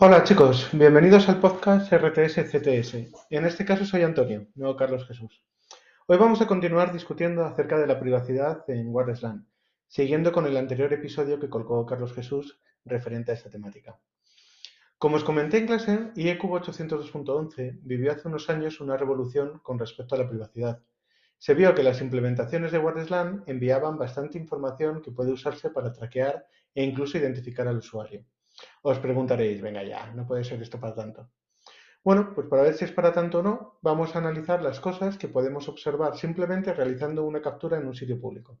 Hola chicos, bienvenidos al podcast RTS CTS. En este caso soy Antonio, no Carlos Jesús. Hoy vamos a continuar discutiendo acerca de la privacidad en WordSlan, siguiendo con el anterior episodio que colgó Carlos Jesús referente a esta temática. Como os comenté en clase, IECUB 802.11 vivió hace unos años una revolución con respecto a la privacidad. Se vio que las implementaciones de WordSlan enviaban bastante información que puede usarse para traquear e incluso identificar al usuario. Os preguntaréis, venga ya, no puede ser esto para tanto. Bueno, pues para ver si es para tanto o no, vamos a analizar las cosas que podemos observar simplemente realizando una captura en un sitio público.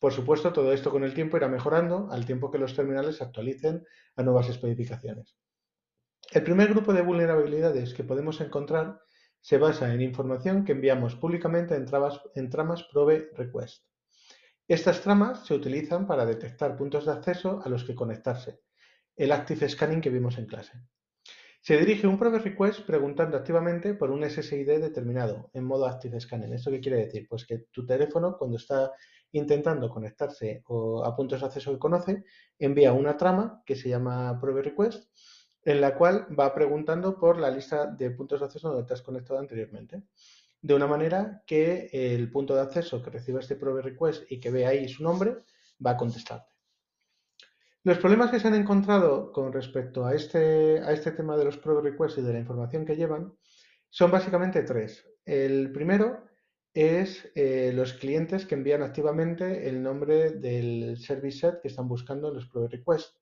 Por supuesto, todo esto con el tiempo irá mejorando al tiempo que los terminales se actualicen a nuevas especificaciones. El primer grupo de vulnerabilidades que podemos encontrar se basa en información que enviamos públicamente en, en tramas Probe Request. Estas tramas se utilizan para detectar puntos de acceso a los que conectarse, el Active Scanning que vimos en clase. Se dirige un Probe Request preguntando activamente por un SSID determinado en modo Active Scanning. ¿Esto qué quiere decir? Pues que tu teléfono, cuando está intentando conectarse a puntos de acceso que conoce, envía una trama que se llama Probe Request, en la cual va preguntando por la lista de puntos de acceso donde te has conectado anteriormente. De una manera que el punto de acceso que recibe este Probe Request y que ve ahí su nombre va a contestarte. Los problemas que se han encontrado con respecto a este, a este tema de los probe requests y de la información que llevan son básicamente tres. El primero es eh, los clientes que envían activamente el nombre del service set que están buscando en los probe requests.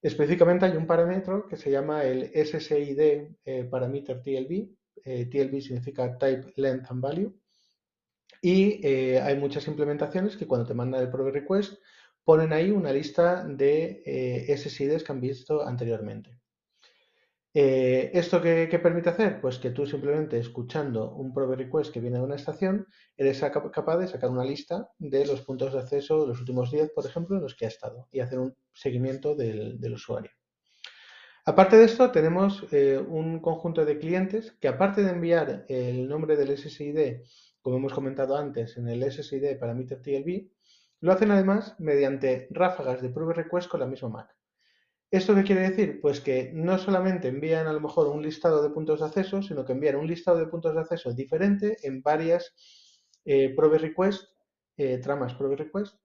Específicamente hay un parámetro que se llama el SSID eh, parameter TLB. Eh, TLB significa Type, Length and Value. Y hay muchas implementaciones que cuando te mandan el probe request ponen ahí una lista de eh, SSIDs que han visto anteriormente. Eh, ¿Esto qué, permite hacer? Pues que tú simplemente escuchando un probe request que viene de una estación, eres capaz de sacar una lista de los puntos de acceso de los últimos 10, por ejemplo, en los que ha estado y hacer un seguimiento del, usuario. Aparte de esto, tenemos eh, un conjunto de clientes que aparte de enviar el nombre del SSID, como hemos comentado antes, en el SSID parameter TLB, lo hacen además mediante ráfagas de prueba request con la misma Mac. ¿Esto qué quiere decir? Pues que no solamente envían a lo mejor un listado de puntos de acceso, sino que envían un listado de puntos de acceso diferente en varias eh, request, eh, tramas probe request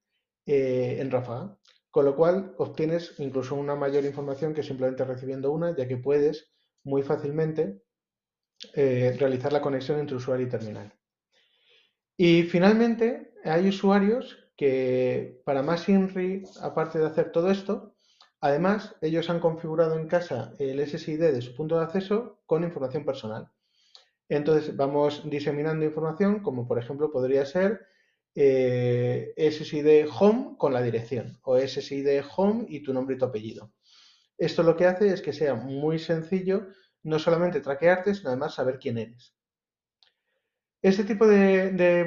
eh, en ráfaga. Con lo cual obtienes incluso una mayor información que simplemente recibiendo una, ya que puedes muy fácilmente eh, realizar la conexión entre usuario y terminal. Y finalmente hay usuarios que para más INRI, aparte de hacer todo esto, además ellos han configurado en casa el SSID de su punto de acceso con información personal. Entonces vamos diseminando información como por ejemplo podría ser eh, SSID home con la dirección o SSID home y tu nombre y tu apellido. Esto lo que hace es que sea muy sencillo no solamente traquearte, sino además saber quién eres. Este tipo de,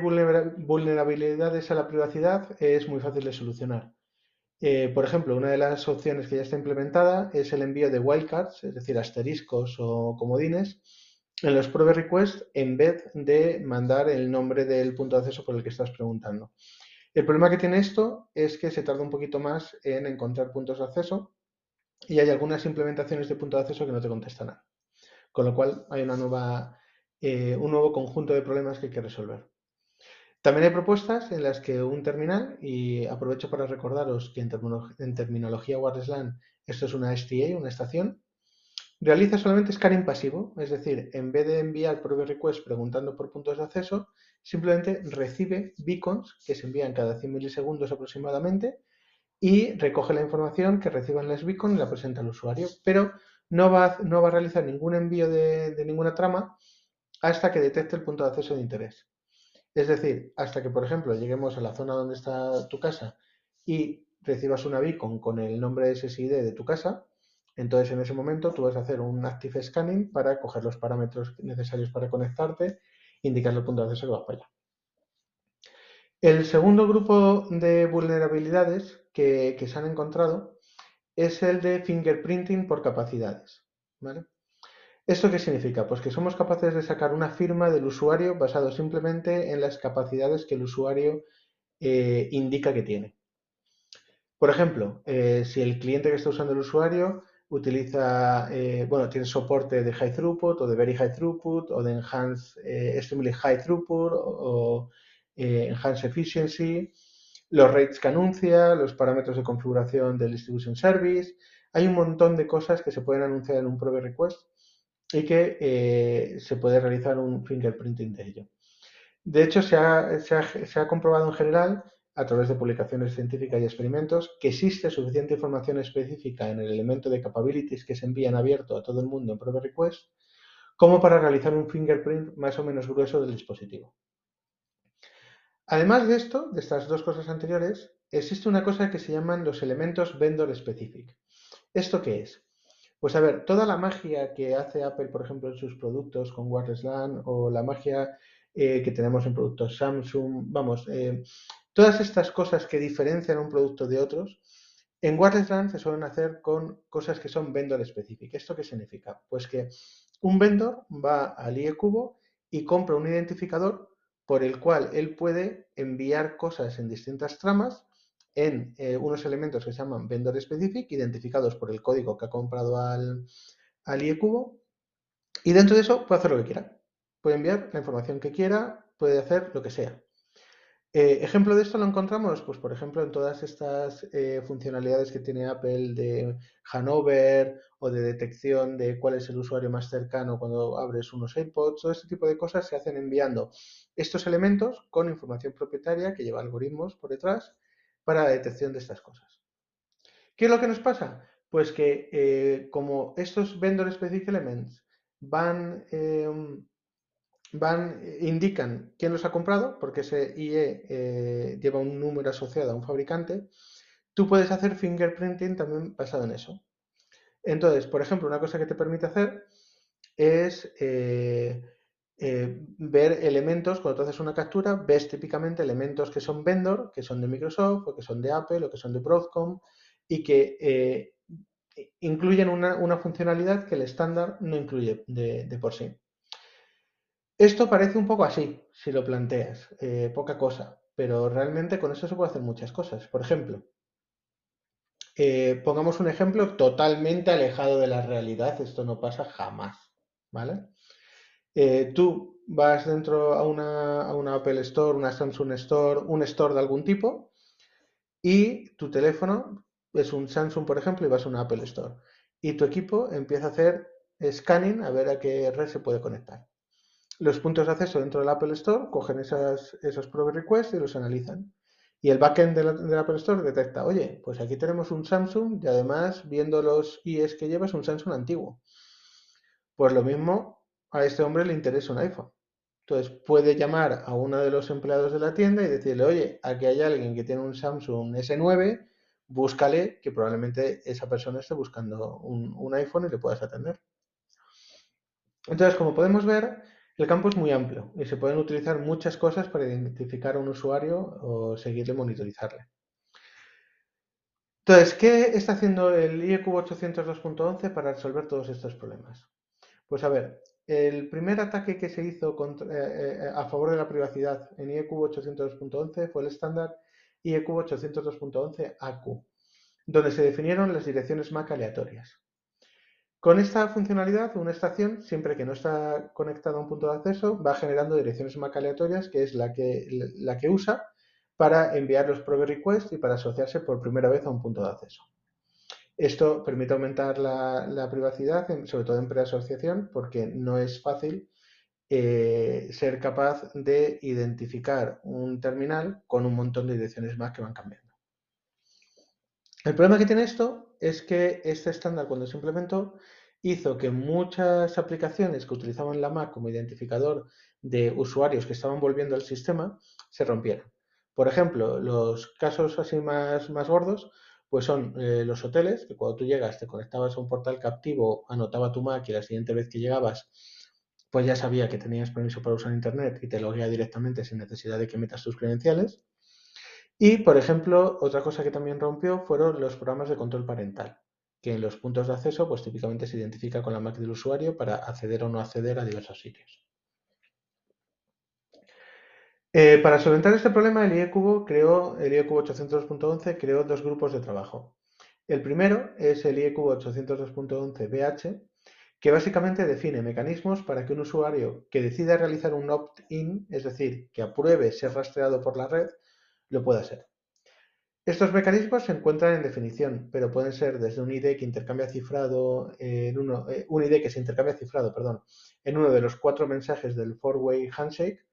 vulnerabilidades a la privacidad es muy fácil de solucionar. Eh, por ejemplo, una de las opciones que ya está implementada es el envío de wildcards, es decir, asteriscos o comodines, en los probe requests en vez de mandar el nombre del punto de acceso por el que estás preguntando. El problema que tiene esto es que se tarda un poquito más en encontrar puntos de acceso y hay algunas implementaciones de punto de acceso que no te contestan. Con lo cual hay una nueva eh, un nuevo conjunto de problemas que hay que resolver. También hay propuestas en las que un terminal, y aprovecho para recordaros que en, terminología WordSlan esto es una STA, una estación, realiza solamente scanning pasivo, es decir, en vez de enviar probe request preguntando por puntos de acceso, simplemente recibe beacons que se envían cada 100 milisegundos aproximadamente y recoge la información que reciban las beacons y la presenta al usuario, pero no va, no va a realizar ningún envío de ninguna trama hasta que detecte el punto de acceso de interés. Es decir, hasta que, por ejemplo, lleguemos a la zona donde está tu casa y recibas una beacon con el nombre de SSID de tu casa, entonces en ese momento tú vas a hacer un Active Scanning para coger los parámetros necesarios para conectarte, indicar el punto de acceso que va para allá. El segundo grupo de vulnerabilidades que, que se han encontrado es el de fingerprinting por capacidades. ¿vale? ¿Esto qué significa? Pues que somos capaces de sacar una firma del usuario basado simplemente en las capacidades que el usuario eh, indica que tiene. Por ejemplo, eh, si el cliente que está usando el usuario utiliza, eh, bueno, tiene soporte de high throughput o de very high throughput o de enhanced, extremely high throughput o, eh, enhanced efficiency, los rates que anuncia, los parámetros de configuración del distribution service. Hay un montón de cosas que se pueden anunciar en un prove request y que se puede realizar un fingerprinting de ello. De hecho, se ha comprobado en general a través de publicaciones científicas y experimentos, que existe suficiente información específica en el elemento de capabilities que se envían abierto a todo el mundo en Prove Request, como para realizar un fingerprint más o menos grueso del dispositivo. Además de esto, de estas dos cosas anteriores, existe una cosa que se llaman los elementos vendor specific. ¿Esto qué es? Pues a ver, toda la magia que hace Apple, por ejemplo, en sus productos con Wireless LAN o la magia eh, que tenemos en productos Samsung, vamos, eh, Todas estas cosas que diferencian un producto de otros, en Wireless LAN se suelen hacer con cosas que son vendor specific. ¿Esto qué significa? Pues que un vendor va al IE Cubo y compra un identificador por el cual él puede enviar cosas en distintas tramas en eh, unos elementos que se llaman vendor specific, identificados por el código que ha comprado al, al IE Cubo, y dentro de eso puede hacer lo que quiera. Puede enviar la información que quiera, puede hacer lo que sea. Eh, ejemplo de esto lo encontramos, pues por ejemplo, en todas estas eh, funcionalidades que tiene Apple de Hanover o de detección de cuál es el usuario más cercano cuando abres unos iPods, todo este tipo de cosas se hacen enviando estos elementos con información propietaria que lleva algoritmos por detrás para la detección de estas cosas. ¿Qué es lo que nos pasa? Pues que eh, como estos vendor specific elements van em, van, indican quién los ha comprado, porque ese IE eh, lleva un número asociado a un fabricante, tú puedes hacer fingerprinting también basado en eso. Entonces, por ejemplo, una cosa que te permite hacer es eh, eh, ver elementos, cuando tú haces una captura, ves típicamente elementos que son vendor, que son de Microsoft, o que son de Apple, o que son de Broadcom, y que incluyen una, funcionalidad que el estándar no incluye de por sí. Esto parece un poco así, si lo planteas, eh, poca cosa, pero realmente con eso se puede hacer muchas cosas. Por ejemplo, eh, pongamos un ejemplo totalmente alejado de la realidad, esto no pasa jamás, ¿vale? Eh, tú vas dentro a una, Apple Store, una Samsung Store, un store de algún tipo, y tu teléfono es un Samsung, por ejemplo, y vas a una Apple Store. Y tu equipo empieza a hacer scanning a ver a qué red se puede conectar los puntos de acceso dentro del Apple Store cogen esos probe requests y los analizan. Y el backend del, Apple Store detecta, oye, pues aquí tenemos un Samsung y además, viendo los IEs que lleva, es un Samsung antiguo. Pues lo mismo, a este hombre le interesa un iPhone. Entonces puede llamar a uno de los empleados de la tienda y decirle, oye, aquí hay alguien que tiene un Samsung S9, búscale que probablemente esa persona esté buscando un, iPhone y le puedas atender. Entonces, como podemos ver, el campo es muy amplio y se pueden utilizar muchas cosas para identificar a un usuario o seguirle, monitorizarle. Entonces, ¿qué está haciendo el IEQ 802.11 para resolver todos estos problemas? Pues a ver, el primer ataque que se hizo eh, eh, a favor de la privacidad en IEQ 802.11 fue el estándar IEQ 802.11 AQ, donde se definieron las direcciones MAC aleatorias. Con esta funcionalidad, una estación, siempre que no está conectada a un punto de acceso, va generando direcciones MAC aleatorias, que es la que, la que usa para enviar los probe requests y para asociarse por primera vez a un punto de acceso. Esto permite aumentar la, privacidad, sobre todo en preasociación, porque no es fácil eh, ser capaz de identificar un terminal con un montón de direcciones MAC que van cambiando. El problema que tiene esto es que este estándar cuando se implementó hizo que muchas aplicaciones que utilizaban la Mac como identificador de usuarios que estaban volviendo al sistema se rompieran. Por ejemplo, los casos así más, más gordos pues son eh, los hoteles, que cuando tú llegas te conectabas a un portal captivo, anotaba tu Mac y la siguiente vez que llegabas pues ya sabía que tenías permiso para usar Internet y te loguea directamente sin necesidad de que metas tus credenciales. Y, por ejemplo, otra cosa que también rompió fueron los programas de control parental, que en los puntos de acceso, pues típicamente se identifica con la Mac del usuario para acceder o no acceder a diversos sitios. Eh, para solventar este problema, el IECubo creó, el IECubo 802.11 creó dos grupos de trabajo. El primero es el IEQ 802.11bh, que básicamente define mecanismos para que un usuario que decida realizar un opt-in, es decir, que apruebe ser rastreado por la red, lo pueda hacer. Estos mecanismos se encuentran en definición, pero pueden ser desde un ID que intercambia cifrado en uno, eh, un ID que se intercambia cifrado, perdón, en uno de los cuatro mensajes del four-way handshake,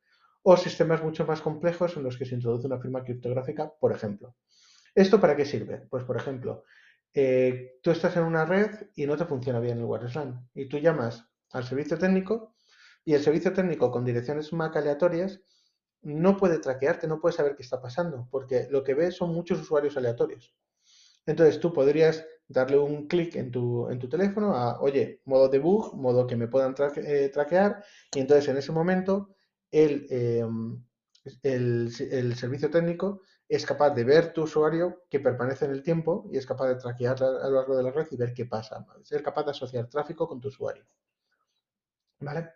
o sistemas mucho más complejos en los que se introduce una firma criptográfica, por ejemplo. ¿Esto para qué sirve? Pues, por ejemplo, eh, tú estás en una red y no te funciona bien el wireless LAN y tú llamas al servicio técnico y el servicio técnico con direcciones MAC aleatorias no puede traquearte, no puede saber qué está pasando, porque lo que ve son muchos usuarios aleatorios. Entonces tú podrías darle un clic en tu, en tu teléfono a, oye, modo debug, modo que me puedan eh, traquear, y entonces en ese momento el, em, el, el servicio técnico es capaz de ver tu usuario que permanece en el tiempo y es capaz de traquear a lo largo de la red y ver qué pasa. Ser capaz de asociar tráfico con tu usuario. ¿Vale?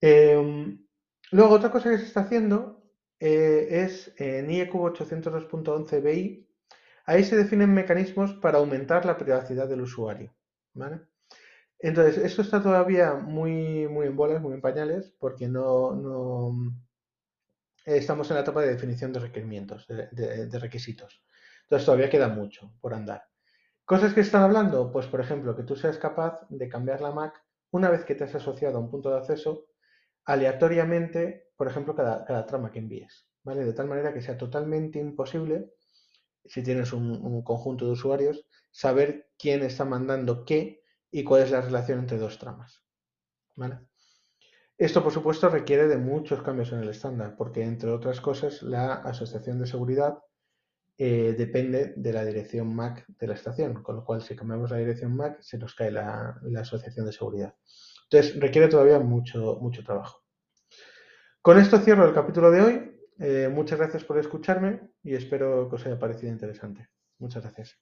Em, luego, otra cosa que se está haciendo eh, es en IEQ 802.11bi, ahí se definen mecanismos para aumentar la privacidad del usuario. ¿Vale? Entonces, esto está todavía muy, muy en bolas, muy en pañales, porque no, no estamos en la etapa de definición de requerimientos, de, requisitos. Entonces todavía queda mucho por andar. Cosas que están hablando, pues por ejemplo, que tú seas capaz de cambiar la MAC una vez que te has asociado a un punto de acceso aleatoriamente, por ejemplo, cada, trama que envíes, ¿vale? De tal manera que sea totalmente imposible, si tienes un conjunto de usuarios, saber quién está mandando qué y cuál es la relación entre dos tramas. Esto, por supuesto, requiere de muchos cambios en el estándar, porque, entre otras cosas, la asociación de seguridad eh, depende de la dirección MAC de la estación, con lo cual, si cambiamos la dirección MAC, se nos cae la, asociación de seguridad. Entonces, requiere todavía mucho, mucho trabajo. Con esto cierro el capítulo de hoy. Eh, muchas gracias por escucharme y espero que os haya parecido interesante. Muchas gracias.